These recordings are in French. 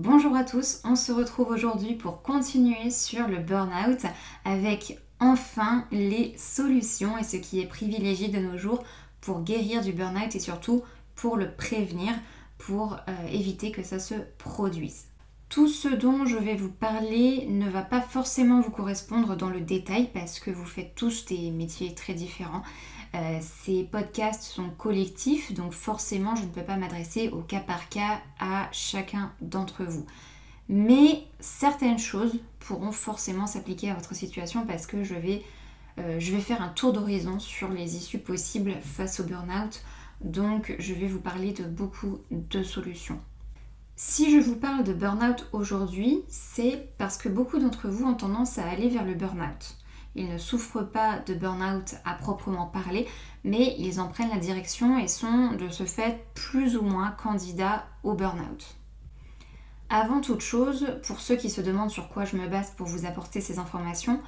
Bonjour à tous, on se retrouve aujourd'hui pour continuer sur le burn-out avec enfin les solutions et ce qui est privilégié de nos jours pour guérir du burn-out et surtout pour le prévenir, pour euh, éviter que ça se produise. Tout ce dont je vais vous parler ne va pas forcément vous correspondre dans le détail parce que vous faites tous des métiers très différents. Euh, ces podcasts sont collectifs, donc forcément je ne peux pas m'adresser au cas par cas à chacun d'entre vous. Mais certaines choses pourront forcément s'appliquer à votre situation parce que je vais, euh, je vais faire un tour d'horizon sur les issues possibles face au burn-out. Donc je vais vous parler de beaucoup de solutions. Si je vous parle de burn-out aujourd'hui, c'est parce que beaucoup d'entre vous ont tendance à aller vers le burn-out. Ils ne souffrent pas de burn-out à proprement parler, mais ils en prennent la direction et sont de ce fait plus ou moins candidats au burn-out. Avant toute chose, pour ceux qui se demandent sur quoi je me base pour vous apporter ces informations,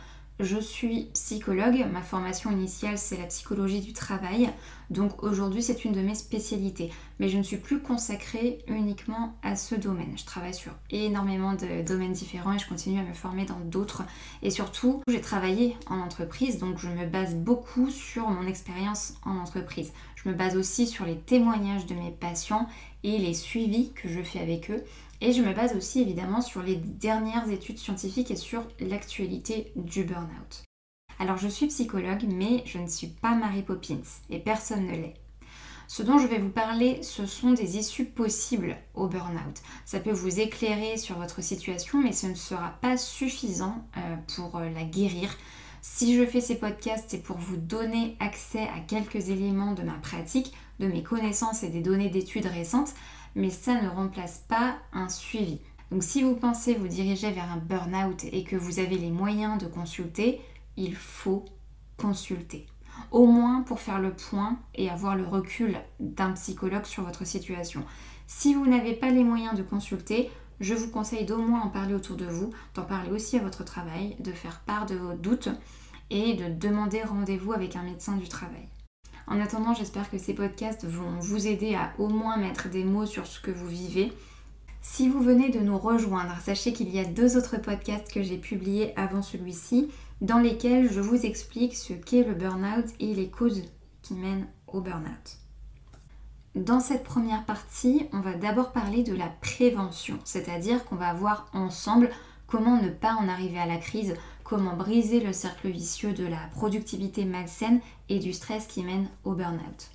je suis psychologue, ma formation initiale c'est la psychologie du travail, donc aujourd'hui c'est une de mes spécialités. Mais je ne suis plus consacrée uniquement à ce domaine. Je travaille sur énormément de domaines différents et je continue à me former dans d'autres. Et surtout, j'ai travaillé en entreprise, donc je me base beaucoup sur mon expérience en entreprise. Je me base aussi sur les témoignages de mes patients et les suivis que je fais avec eux. Et je me base aussi évidemment sur les dernières études scientifiques et sur l'actualité du burn-out. Alors je suis psychologue, mais je ne suis pas Mary Poppins et personne ne l'est. Ce dont je vais vous parler, ce sont des issues possibles au burn-out. Ça peut vous éclairer sur votre situation, mais ce ne sera pas suffisant euh, pour euh, la guérir. Si je fais ces podcasts, c'est pour vous donner accès à quelques éléments de ma pratique, de mes connaissances et des données d'études récentes, mais ça ne remplace pas un suivi. Donc si vous pensez vous diriger vers un burn-out et que vous avez les moyens de consulter, il faut consulter. Au moins pour faire le point et avoir le recul d'un psychologue sur votre situation. Si vous n'avez pas les moyens de consulter, je vous conseille d'au moins en parler autour de vous, d'en parler aussi à votre travail, de faire part de vos doutes et de demander rendez-vous avec un médecin du travail. En attendant, j'espère que ces podcasts vont vous aider à au moins mettre des mots sur ce que vous vivez. Si vous venez de nous rejoindre, sachez qu'il y a deux autres podcasts que j'ai publiés avant celui-ci, dans lesquels je vous explique ce qu'est le burn-out et les causes qui mènent au burn-out. Dans cette première partie, on va d'abord parler de la prévention, c'est-à-dire qu'on va voir ensemble comment ne pas en arriver à la crise, comment briser le cercle vicieux de la productivité malsaine et du stress qui mène au burn-out.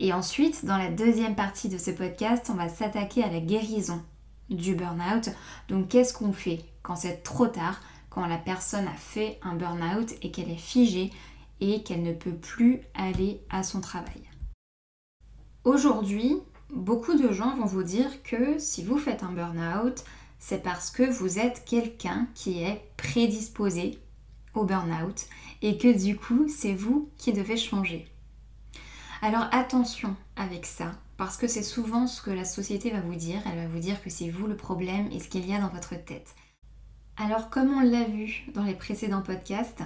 Et ensuite, dans la deuxième partie de ce podcast, on va s'attaquer à la guérison du burn-out. Donc qu'est-ce qu'on fait quand c'est trop tard, quand la personne a fait un burn-out et qu'elle est figée et qu'elle ne peut plus aller à son travail? Aujourd'hui, beaucoup de gens vont vous dire que si vous faites un burn-out, c'est parce que vous êtes quelqu'un qui est prédisposé au burn-out et que du coup, c'est vous qui devez changer. Alors attention avec ça, parce que c'est souvent ce que la société va vous dire. Elle va vous dire que c'est vous le problème et ce qu'il y a dans votre tête. Alors comme on l'a vu dans les précédents podcasts,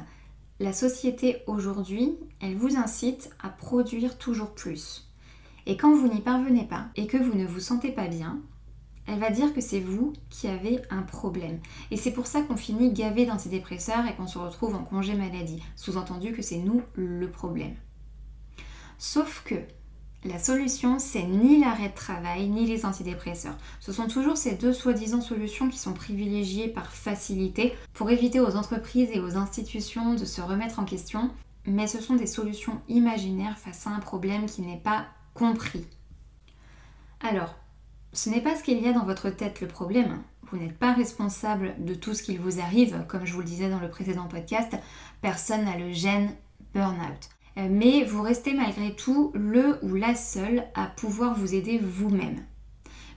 la société aujourd'hui, elle vous incite à produire toujours plus. Et quand vous n'y parvenez pas et que vous ne vous sentez pas bien, elle va dire que c'est vous qui avez un problème. Et c'est pour ça qu'on finit gavé d'antidépresseurs et qu'on se retrouve en congé maladie. Sous-entendu que c'est nous le problème. Sauf que la solution, c'est ni l'arrêt de travail, ni les antidépresseurs. Ce sont toujours ces deux soi-disant solutions qui sont privilégiées par facilité pour éviter aux entreprises et aux institutions de se remettre en question, mais ce sont des solutions imaginaires face à un problème qui n'est pas compris. Alors, ce n'est pas ce qu'il y a dans votre tête le problème. Vous n'êtes pas responsable de tout ce qu'il vous arrive, comme je vous le disais dans le précédent podcast. Personne n'a le gène burn-out. Euh, mais vous restez malgré tout le ou la seule à pouvoir vous aider vous-même.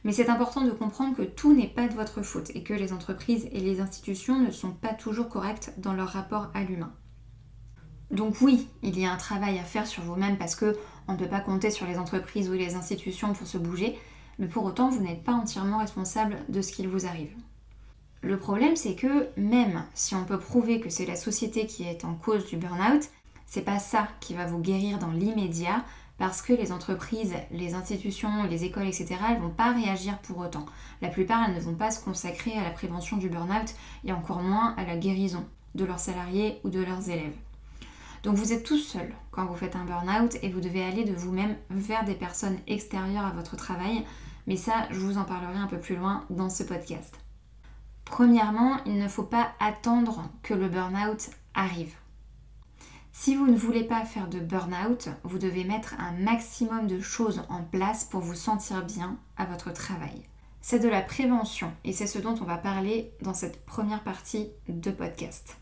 Mais c'est important de comprendre que tout n'est pas de votre faute et que les entreprises et les institutions ne sont pas toujours correctes dans leur rapport à l'humain. Donc oui, il y a un travail à faire sur vous-même parce que on ne peut pas compter sur les entreprises ou les institutions pour se bouger, mais pour autant vous n'êtes pas entièrement responsable de ce qu'il vous arrive. Le problème c'est que même si on peut prouver que c'est la société qui est en cause du burn-out, c'est pas ça qui va vous guérir dans l'immédiat parce que les entreprises, les institutions, les écoles, etc., elles vont pas réagir pour autant. La plupart, elles ne vont pas se consacrer à la prévention du burn-out et encore moins à la guérison de leurs salariés ou de leurs élèves. Donc vous êtes tout seul quand vous faites un burn-out et vous devez aller de vous-même vers des personnes extérieures à votre travail, mais ça, je vous en parlerai un peu plus loin dans ce podcast. Premièrement, il ne faut pas attendre que le burn-out arrive. Si vous ne voulez pas faire de burn-out, vous devez mettre un maximum de choses en place pour vous sentir bien à votre travail. C'est de la prévention et c'est ce dont on va parler dans cette première partie de podcast.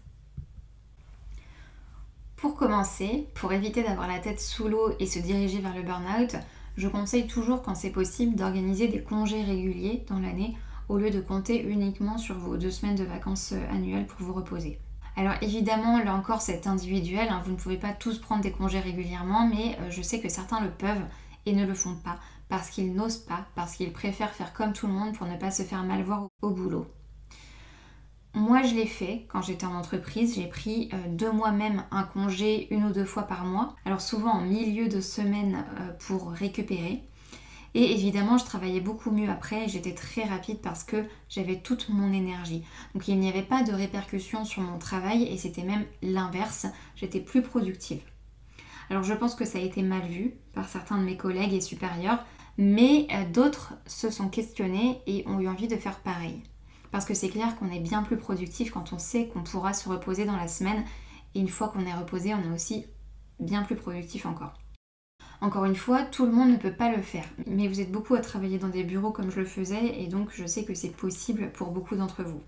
Pour commencer, pour éviter d'avoir la tête sous l'eau et se diriger vers le burn-out, je conseille toujours quand c'est possible d'organiser des congés réguliers dans l'année au lieu de compter uniquement sur vos deux semaines de vacances annuelles pour vous reposer. Alors évidemment, là encore, c'est individuel, hein. vous ne pouvez pas tous prendre des congés régulièrement, mais euh, je sais que certains le peuvent et ne le font pas parce qu'ils n'osent pas, parce qu'ils préfèrent faire comme tout le monde pour ne pas se faire mal voir au boulot. Moi, je l'ai fait quand j'étais en entreprise. J'ai pris euh, deux mois même un congé une ou deux fois par mois. Alors souvent en milieu de semaine euh, pour récupérer. Et évidemment, je travaillais beaucoup mieux après, j'étais très rapide parce que j'avais toute mon énergie. Donc il n'y avait pas de répercussions sur mon travail et c'était même l'inverse, j'étais plus productive. Alors je pense que ça a été mal vu par certains de mes collègues et supérieurs, mais euh, d'autres se sont questionnés et ont eu envie de faire pareil. Parce que c'est clair qu'on est bien plus productif quand on sait qu'on pourra se reposer dans la semaine et une fois qu'on est reposé, on est aussi bien plus productif encore. Encore une fois, tout le monde ne peut pas le faire, mais vous êtes beaucoup à travailler dans des bureaux comme je le faisais et donc je sais que c'est possible pour beaucoup d'entre vous.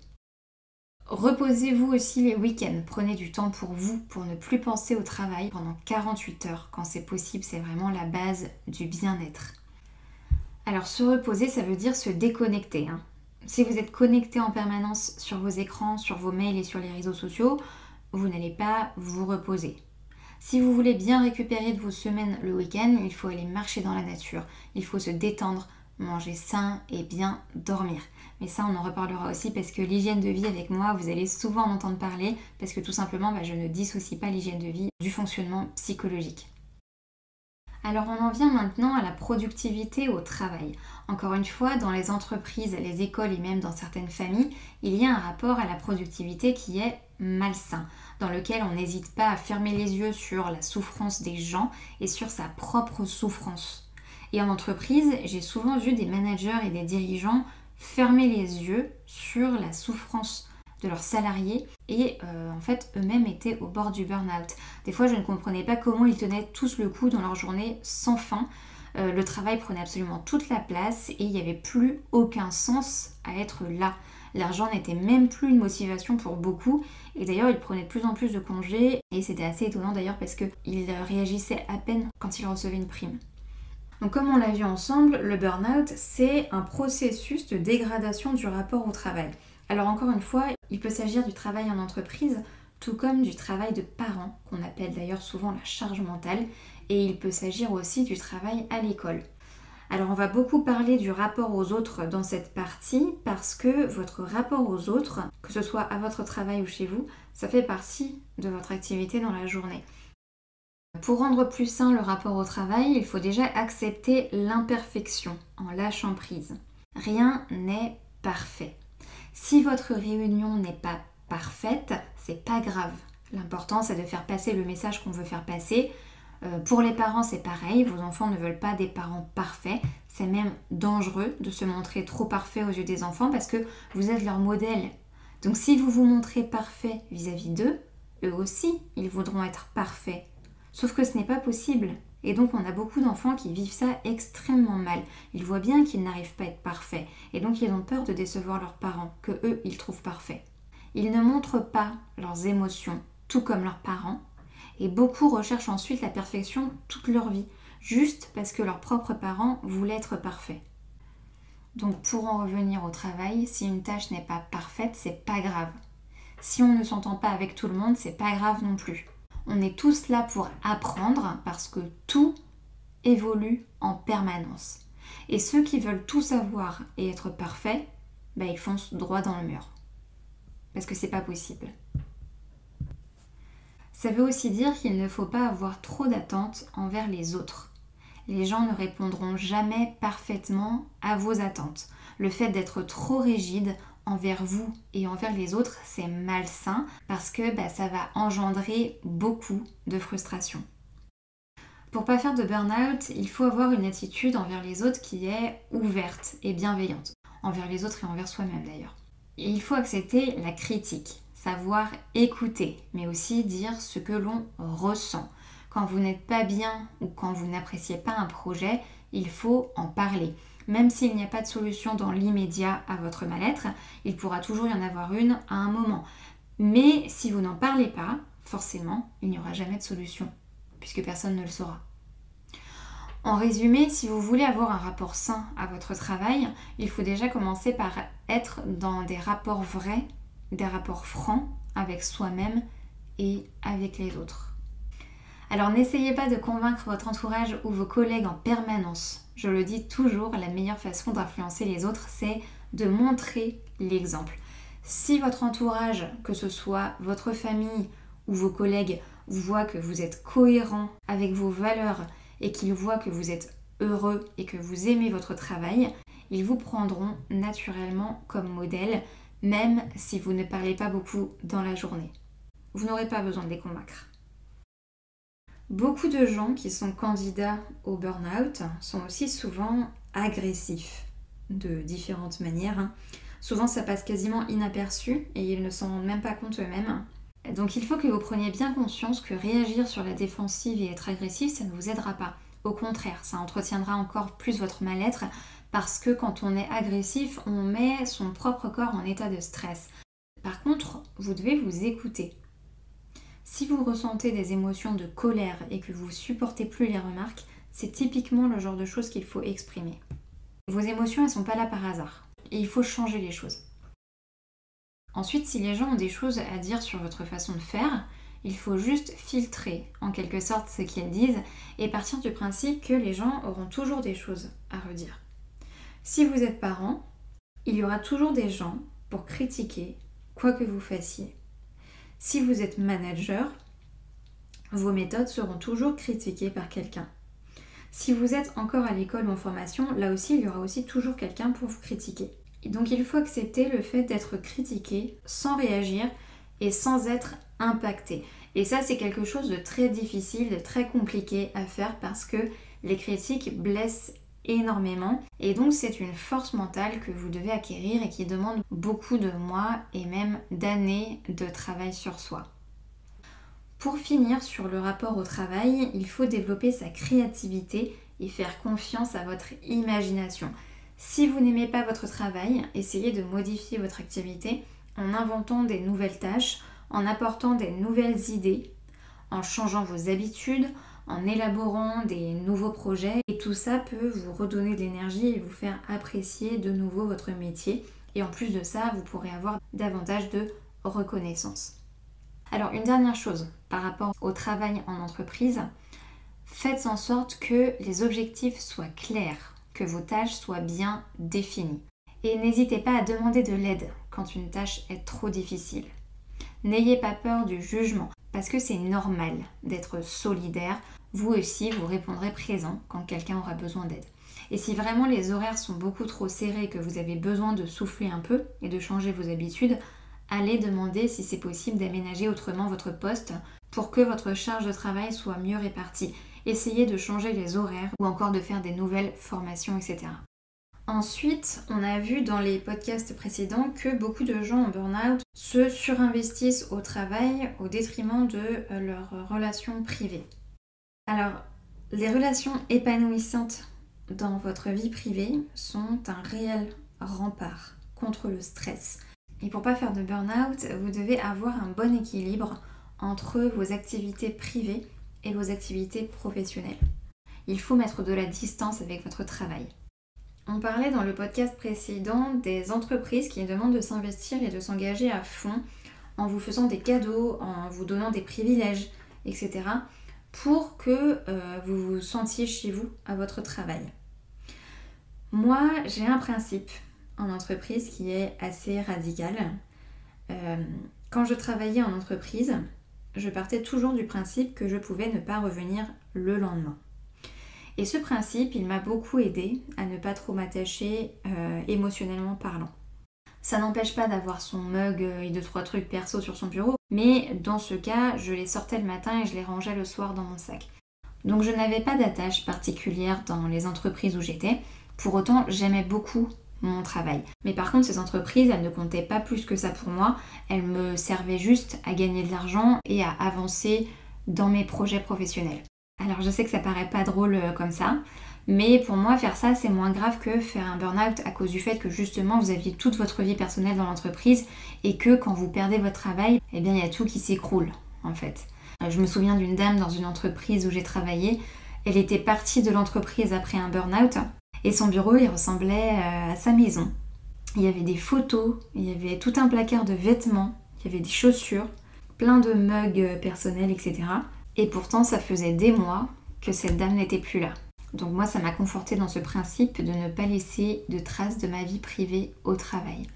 Reposez-vous aussi les week-ends, prenez du temps pour vous, pour ne plus penser au travail pendant 48 heures. Quand c'est possible, c'est vraiment la base du bien-être. Alors se reposer, ça veut dire se déconnecter. Hein. Si vous êtes connecté en permanence sur vos écrans, sur vos mails et sur les réseaux sociaux, vous n'allez pas vous reposer. Si vous voulez bien récupérer de vos semaines le week-end, il faut aller marcher dans la nature, il faut se détendre, manger sain et bien dormir. Mais ça, on en reparlera aussi parce que l'hygiène de vie avec moi, vous allez souvent en entendre parler parce que tout simplement, bah, je ne dissocie pas l'hygiène de vie du fonctionnement psychologique. Alors on en vient maintenant à la productivité au travail. Encore une fois, dans les entreprises, les écoles et même dans certaines familles, il y a un rapport à la productivité qui est malsain dans lequel on n'hésite pas à fermer les yeux sur la souffrance des gens et sur sa propre souffrance. Et en entreprise, j'ai souvent vu des managers et des dirigeants fermer les yeux sur la souffrance de leurs salariés et euh, en fait eux-mêmes étaient au bord du burn-out. Des fois je ne comprenais pas comment ils tenaient tous le coup dans leur journée sans fin. Euh, le travail prenait absolument toute la place et il n'y avait plus aucun sens à être là. L'argent n'était même plus une motivation pour beaucoup. Et d'ailleurs, il prenait de plus en plus de congés. Et c'était assez étonnant d'ailleurs parce qu'il réagissait à peine quand il recevait une prime. Donc comme on l'a vu ensemble, le burn-out, c'est un processus de dégradation du rapport au travail. Alors encore une fois, il peut s'agir du travail en entreprise, tout comme du travail de parents, qu'on appelle d'ailleurs souvent la charge mentale, et il peut s'agir aussi du travail à l'école. Alors on va beaucoup parler du rapport aux autres dans cette partie parce que votre rapport aux autres, que ce soit à votre travail ou chez vous, ça fait partie de votre activité dans la journée. Pour rendre plus sain le rapport au travail, il faut déjà accepter l'imperfection en lâchant prise. Rien n'est parfait. Si votre réunion n'est pas parfaite, c'est pas grave. L'important c'est de faire passer le message qu'on veut faire passer euh, pour les parents, c'est pareil, vos enfants ne veulent pas des parents parfaits. C'est même dangereux de se montrer trop parfait aux yeux des enfants parce que vous êtes leur modèle. Donc si vous vous montrez parfait vis-à-vis d'eux, eux aussi, ils voudront être parfaits. Sauf que ce n'est pas possible. Et donc on a beaucoup d'enfants qui vivent ça extrêmement mal. Ils voient bien qu'ils n'arrivent pas à être parfaits. Et donc ils ont peur de décevoir leurs parents, que eux, ils trouvent parfaits. Ils ne montrent pas leurs émotions, tout comme leurs parents, et beaucoup recherchent ensuite la perfection toute leur vie, juste parce que leurs propres parents voulaient être parfaits. Donc pour en revenir au travail, si une tâche n'est pas parfaite, c'est pas grave. Si on ne s'entend pas avec tout le monde, c'est pas grave non plus. On est tous là pour apprendre parce que tout évolue en permanence. Et ceux qui veulent tout savoir et être parfaits, bah, ils foncent droit dans le mur. Parce que c'est pas possible. Ça veut aussi dire qu'il ne faut pas avoir trop d'attentes envers les autres. Les gens ne répondront jamais parfaitement à vos attentes. Le fait d'être trop rigide envers vous et envers les autres, c'est malsain parce que bah, ça va engendrer beaucoup de frustration. Pour pas faire de burn-out, il faut avoir une attitude envers les autres qui est ouverte et bienveillante. Envers les autres et envers soi-même d'ailleurs. Il faut accepter la critique, savoir écouter, mais aussi dire ce que l'on ressent. Quand vous n'êtes pas bien ou quand vous n'appréciez pas un projet, il faut en parler. Même s'il n'y a pas de solution dans l'immédiat à votre mal-être, il pourra toujours y en avoir une à un moment. Mais si vous n'en parlez pas, forcément, il n'y aura jamais de solution puisque personne ne le saura. En résumé, si vous voulez avoir un rapport sain à votre travail, il faut déjà commencer par être dans des rapports vrais, des rapports francs avec soi-même et avec les autres. Alors n'essayez pas de convaincre votre entourage ou vos collègues en permanence. Je le dis toujours, la meilleure façon d'influencer les autres, c'est de montrer l'exemple. Si votre entourage, que ce soit votre famille ou vos collègues, voit que vous êtes cohérent avec vos valeurs et qu'ils voient que vous êtes heureux et que vous aimez votre travail, ils vous prendront naturellement comme modèle, même si vous ne parlez pas beaucoup dans la journée. Vous n'aurez pas besoin de les convaincre. Beaucoup de gens qui sont candidats au burn-out sont aussi souvent agressifs de différentes manières. Hein. Souvent ça passe quasiment inaperçu et ils ne s'en rendent même pas compte eux-mêmes. Donc il faut que vous preniez bien conscience que réagir sur la défensive et être agressif, ça ne vous aidera pas. Au contraire, ça entretiendra encore plus votre mal-être parce que quand on est agressif, on met son propre corps en état de stress. Par contre, vous devez vous écouter. Si vous ressentez des émotions de colère et que vous supportez plus les remarques, c'est typiquement le genre de choses qu'il faut exprimer. Vos émotions, elles sont pas là par hasard. Et il faut changer les choses. Ensuite, si les gens ont des choses à dire sur votre façon de faire, il faut juste filtrer en quelque sorte ce qu'ils disent et partir du principe que les gens auront toujours des choses à redire. Si vous êtes parent, il y aura toujours des gens pour critiquer quoi que vous fassiez. Si vous êtes manager, vos méthodes seront toujours critiquées par quelqu'un. Si vous êtes encore à l'école ou en formation, là aussi, il y aura aussi toujours quelqu'un pour vous critiquer donc il faut accepter le fait d'être critiqué sans réagir et sans être impacté. Et ça c'est quelque chose de très difficile, de très compliqué à faire parce que les critiques blessent énormément et donc c'est une force mentale que vous devez acquérir et qui demande beaucoup de mois et même d'années de travail sur soi. Pour finir sur le rapport au travail, il faut développer sa créativité et faire confiance à votre imagination. Si vous n'aimez pas votre travail, essayez de modifier votre activité en inventant des nouvelles tâches, en apportant des nouvelles idées, en changeant vos habitudes, en élaborant des nouveaux projets. Tout ça peut vous redonner de l'énergie et vous faire apprécier de nouveau votre métier. Et en plus de ça, vous pourrez avoir davantage de reconnaissance. Alors une dernière chose par rapport au travail en entreprise, faites en sorte que les objectifs soient clairs que vos tâches soient bien définies. Et n'hésitez pas à demander de l'aide quand une tâche est trop difficile. N'ayez pas peur du jugement, parce que c'est normal d'être solidaire. Vous aussi, vous répondrez présent quand quelqu'un aura besoin d'aide. Et si vraiment les horaires sont beaucoup trop serrés, que vous avez besoin de souffler un peu et de changer vos habitudes, allez demander si c'est possible d'aménager autrement votre poste pour que votre charge de travail soit mieux répartie essayer de changer les horaires ou encore de faire des nouvelles formations, etc. Ensuite, on a vu dans les podcasts précédents que beaucoup de gens en burn-out se surinvestissent au travail au détriment de euh, leurs relations privées. Alors, les relations épanouissantes dans votre vie privée sont un réel rempart contre le stress. Et pour pas faire de burn-out, vous devez avoir un bon équilibre entre vos activités privées et vos activités professionnelles. Il faut mettre de la distance avec votre travail. On parlait dans le podcast précédent des entreprises qui demandent de s'investir et de s'engager à fond en vous faisant des cadeaux, en vous donnant des privilèges, etc. pour que euh, vous vous sentiez chez vous à votre travail. Moi, j'ai un principe en entreprise qui est assez radical. Euh, quand je travaillais en entreprise, je partais toujours du principe que je pouvais ne pas revenir le lendemain. Et ce principe, il m'a beaucoup aidé à ne pas trop m'attacher euh, émotionnellement parlant. Ça n'empêche pas d'avoir son mug et deux trois trucs perso sur son bureau, mais dans ce cas, je les sortais le matin et je les rangeais le soir dans mon sac. Donc je n'avais pas d'attache particulière dans les entreprises où j'étais. Pour autant, j'aimais beaucoup mon travail. Mais par contre, ces entreprises, elles ne comptaient pas plus que ça pour moi. Elles me servaient juste à gagner de l'argent et à avancer dans mes projets professionnels. Alors je sais que ça paraît pas drôle euh, comme ça, mais pour moi faire ça c'est moins grave que faire un burn-out à cause du fait que justement vous aviez toute votre vie personnelle dans l'entreprise et que quand vous perdez votre travail, eh bien il y a tout qui s'écroule en fait. Euh, je me souviens d'une dame dans une entreprise où j'ai travaillé, elle était partie de l'entreprise après un burn-out et son bureau il ressemblait euh, à sa maison. Il y avait des photos, il y avait tout un placard de vêtements, il y avait des chaussures, plein de mugs personnels, etc. Et pourtant, ça faisait des mois que cette dame n'était plus là. Donc moi, ça m'a conforté dans ce principe de ne pas laisser de traces de ma vie privée au travail.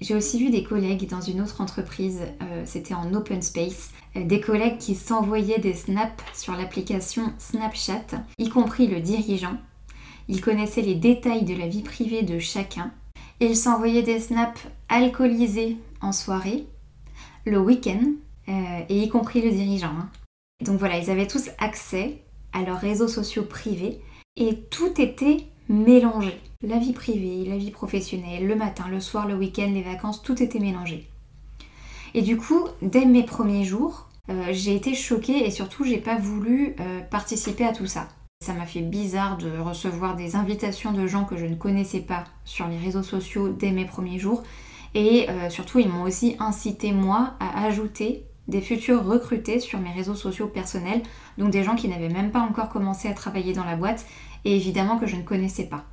J'ai aussi vu des collègues dans une autre entreprise, euh, c'était en open space, euh, des collègues qui s'envoyaient des snaps sur l'application Snapchat, y compris le dirigeant. Ils connaissaient les détails de la vie privée de chacun. Ils s'envoyaient des snaps alcoolisés en soirée, le week-end, euh, et y compris le dirigeant. Hein. Donc voilà, ils avaient tous accès à leurs réseaux sociaux privés et tout était mélangé. La vie privée, la vie professionnelle, le matin, le soir, le week-end, les vacances, tout était mélangé. Et du coup, dès mes premiers jours, euh, j'ai été choquée et surtout, j'ai pas voulu euh, participer à tout ça. Ça m'a fait bizarre de recevoir des invitations de gens que je ne connaissais pas sur les réseaux sociaux dès mes premiers jours. Et euh, surtout, ils m'ont aussi incité, moi, à ajouter des futurs recrutés sur mes réseaux sociaux personnels, donc des gens qui n'avaient même pas encore commencé à travailler dans la boîte et évidemment que je ne connaissais pas.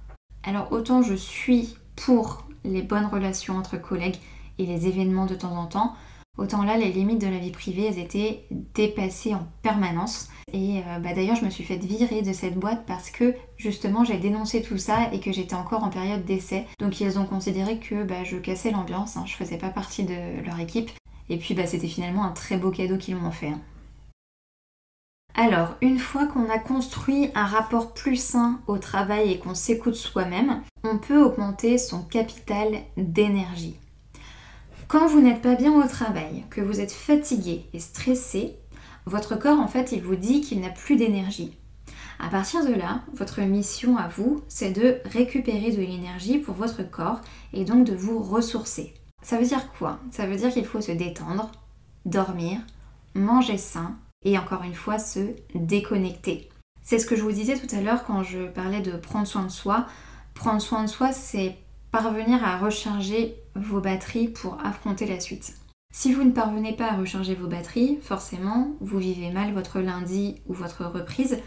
Alors autant je suis pour les bonnes relations entre collègues et les événements de temps en temps, autant là les limites de la vie privée elles étaient dépassées en permanence. Et euh, bah, d'ailleurs je me suis fait virer de cette boîte parce que justement j'ai dénoncé tout ça et que j'étais encore en période d'essai. Donc ils ont considéré que bah, je cassais l'ambiance, hein. je faisais pas partie de leur équipe. Et puis bah, c'était finalement un très beau cadeau qu'ils m'ont fait. Hein. Alors, une fois qu'on a construit un rapport plus sain au travail et qu'on s'écoute soi-même, on peut augmenter son capital d'énergie. Quand vous n'êtes pas bien au travail, que vous êtes fatigué et stressé, votre corps en fait il vous dit qu'il n'a plus d'énergie. À partir de là, votre mission à vous, c'est de récupérer de l'énergie pour votre corps et donc de vous ressourcer. Ça veut dire quoi? Ça veut dire qu'il faut se détendre, dormir, manger sain et encore une fois se déconnecter. C'est ce que je vous disais tout à l'heure quand je parlais de prendre soin de soi. Prendre soin de soi, c'est parvenir à recharger vos batteries pour affronter la suite. Si vous ne parvenez pas à recharger vos batteries, forcément, vous vivez mal votre lundi ou votre reprise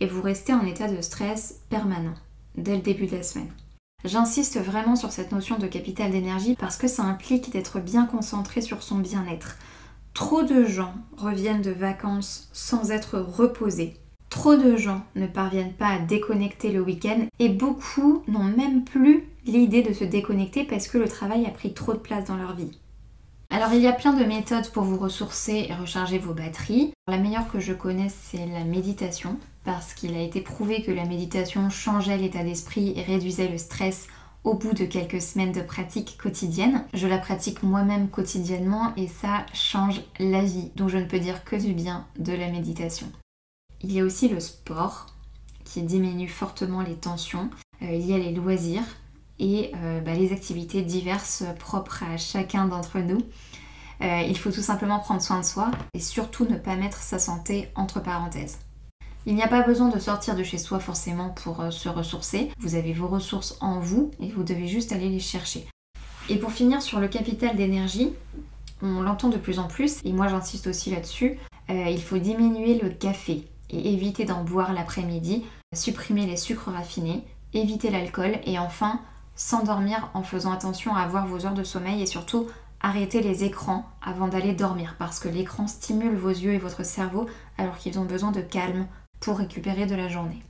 et vous restez en état de stress permanent dès le début de la semaine. J'insiste vraiment sur cette notion de capital d'énergie parce que ça implique d'être bien concentré sur son bien-être. Trop de gens reviennent de vacances sans être reposés. Trop de gens ne parviennent pas à déconnecter le week-end et beaucoup n'ont même plus l'idée de se déconnecter parce que le travail a pris trop de place dans leur vie. Alors il y a plein de méthodes pour vous ressourcer et recharger vos batteries. La meilleure que je connaisse c'est la méditation parce qu'il a été prouvé que la méditation changeait l'état d'esprit et réduisait le stress au bout de quelques semaines de pratique quotidienne. Je la pratique moi-même quotidiennement et ça change la vie. Donc je ne peux dire que du bien de la méditation. Il y a aussi le sport qui diminue fortement les tensions. Euh, il y a les loisirs et euh, bah, les activités diverses propres à chacun d'entre nous. Euh, il faut tout simplement prendre soin de soi et surtout ne pas mettre sa santé entre parenthèses. Il n'y a pas besoin de sortir de chez soi forcément pour euh, se ressourcer. Vous avez vos ressources en vous et vous devez juste aller les chercher. Et pour finir sur le capital d'énergie, on l'entend de plus en plus, et moi j'insiste aussi là-dessus, il faut diminuer le café et éviter d'en boire l'après-midi, supprimer les sucres raffinés, éviter l'alcool et enfin s'endormir en faisant attention à avoir vos heures de sommeil et surtout arrêter les écrans avant d'aller dormir parce que l'écran stimule vos yeux et votre cerveau alors qu'ils ont besoin de calme pour récupérer de la journée.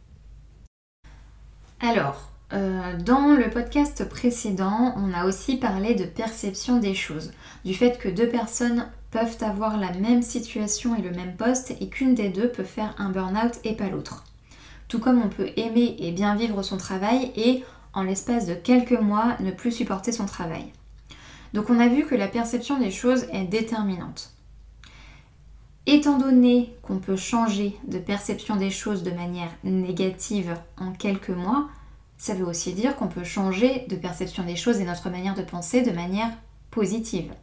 Alors, euh, dans le podcast précédent, on a aussi parlé de perception des choses, du fait que deux personnes peuvent avoir la même situation et le même poste et qu'une des deux peut faire un burn-out et pas l'autre. tout comme on peut aimer et bien vivre son travail et, en l'espace de quelques mois, ne plus supporter son travail. Donc on a vu que la perception des choses est déterminante. Étant donné qu'on peut changer de perception des choses de manière négative en quelques mois, ça veut aussi dire qu'on peut changer de perception des choses et notre manière de penser de manière positive.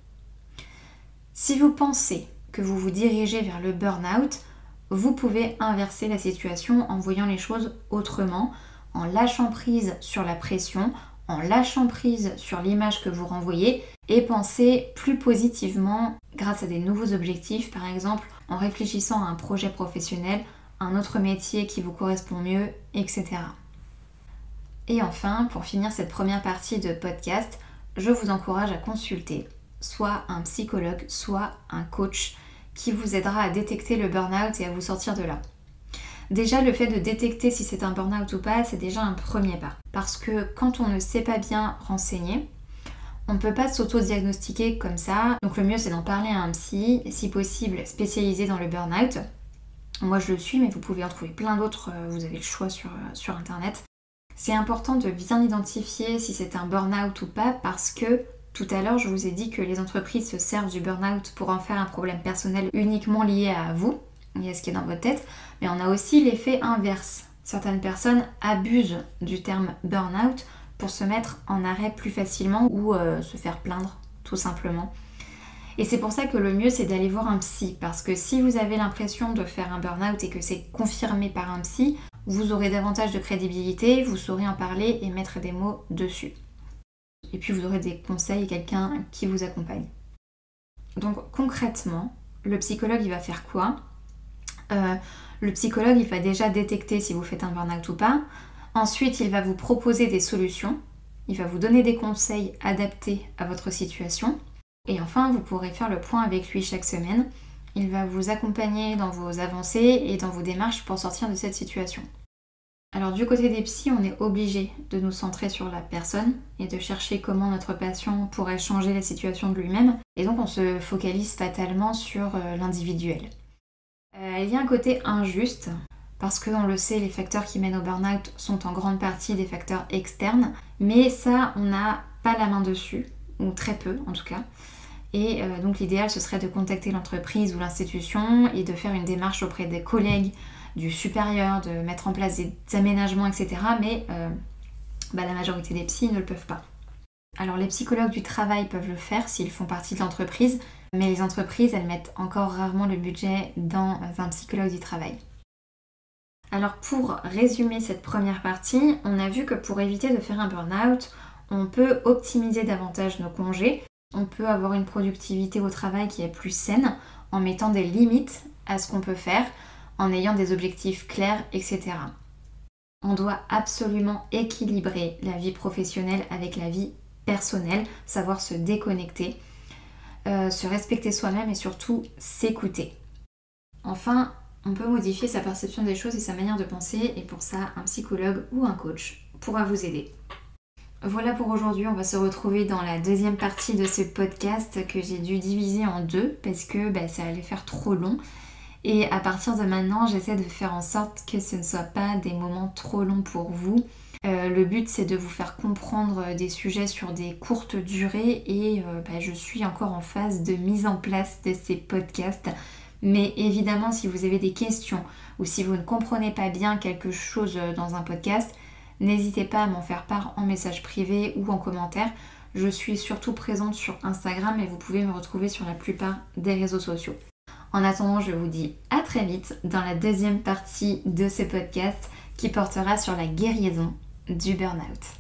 Si vous pensez que vous vous dirigez vers le burn-out, vous pouvez inverser la situation en voyant les choses autrement, en lâchant prise sur la pression, en lâchant prise sur l'image que vous renvoyez et penser plus positivement grâce à des nouveaux objectifs, par exemple en réfléchissant à un projet professionnel, un autre métier qui vous correspond mieux, etc. Et enfin, pour finir cette première partie de podcast, je vous encourage à consulter soit un psychologue, soit un coach qui vous aidera à détecter le burn-out et à vous sortir de là. Déjà, le fait de détecter si c'est un burn-out ou pas, c'est déjà un premier pas. Parce que quand on ne sait pas bien renseigner, on ne peut pas s'auto-diagnostiquer comme ça. Donc le mieux, c'est d'en parler à un psy, si possible spécialisé dans le burn-out. Moi, je le suis, mais vous pouvez en trouver plein d'autres. Euh, vous avez le choix sur, euh, sur Internet. C'est important de bien identifier si c'est un burn-out ou pas parce que tout à l'heure, je vous ai dit que les entreprises se servent du burn-out pour en faire un problème personnel uniquement lié à vous et à ce qui est dans votre tête. Mais on a aussi l'effet inverse. Certaines personnes abusent du terme burn-out pour se mettre en arrêt plus facilement ou euh, se faire plaindre, tout simplement. Et c'est pour ça que le mieux c'est d'aller voir un psy. Parce que si vous avez l'impression de faire un burn-out et que c'est confirmé par un psy, vous aurez davantage de crédibilité, vous saurez en parler et mettre des mots dessus. Et puis vous aurez des conseils et quelqu'un qui vous accompagne. Donc concrètement, le psychologue il va faire quoi? Euh, Le psychologue va déjà détecter si vous faites un burn-out ou pas. Ensuite il va vous proposer des solutions. Il va vous donner des conseils adaptés à votre situation. Et enfin vous pourrez faire le point avec lui chaque semaine. Il va vous accompagner dans vos avancées et dans vos démarches pour sortir de cette situation. Alors du côté des psys, on est obligé de nous centrer sur la personne et de chercher comment notre patient pourrait changer la situation de lui-même. Et donc on se focalise fatalement sur euh, l'individuel. Euh, il y a un côté injuste, parce que on le sait, les facteurs qui mènent au burn-out sont en grande partie des facteurs externes, mais ça, on n'a pas la main dessus, ou très peu en tout cas. Et euh, donc l'idéal, ce serait de contacter l'entreprise ou l'institution et de faire une démarche auprès des collègues du supérieur, de mettre en place des aménagements, etc. Mais euh, bah, la majorité des psys ne le peuvent pas. Alors les psychologues du travail peuvent le faire s'ils font partie de l'entreprise, mais les entreprises, elles mettent encore rarement le budget dans un psychologue du travail. Alors pour résumer cette première partie, on a vu que pour éviter de faire un burn-out, on peut optimiser davantage nos congés, on peut avoir une productivité au travail qui est plus saine en mettant des limites à ce qu'on peut faire, en ayant des objectifs clairs, etc. On doit absolument équilibrer la vie professionnelle avec la vie personnelle, savoir se déconnecter, euh, se respecter soi-même et surtout s'écouter. Enfin, on peut modifier sa perception des choses et sa manière de penser et pour ça, un psychologue ou un coach pourra vous aider. Voilà pour aujourd'hui, on va se retrouver dans la deuxième partie de ce podcast que j'ai dû diviser en deux parce que bah, ça allait faire trop long. Et à partir de maintenant, j'essaie de faire en sorte que ce ne soit pas des moments trop longs pour vous. Euh, le but c'est de vous faire comprendre des sujets sur des courtes durées et euh, bah, je suis encore en phase de mise en place de ces podcasts. Mais évidemment, si vous avez des questions ou si vous ne comprenez pas bien quelque chose dans un podcast, n'hésitez pas à m'en faire part en message privé ou en commentaire. Je suis surtout présente sur Instagram et vous pouvez me retrouver sur la plupart des réseaux sociaux. En attendant, je vous dis à très vite dans la deuxième partie de ce podcast qui portera sur la guérison du burn-out.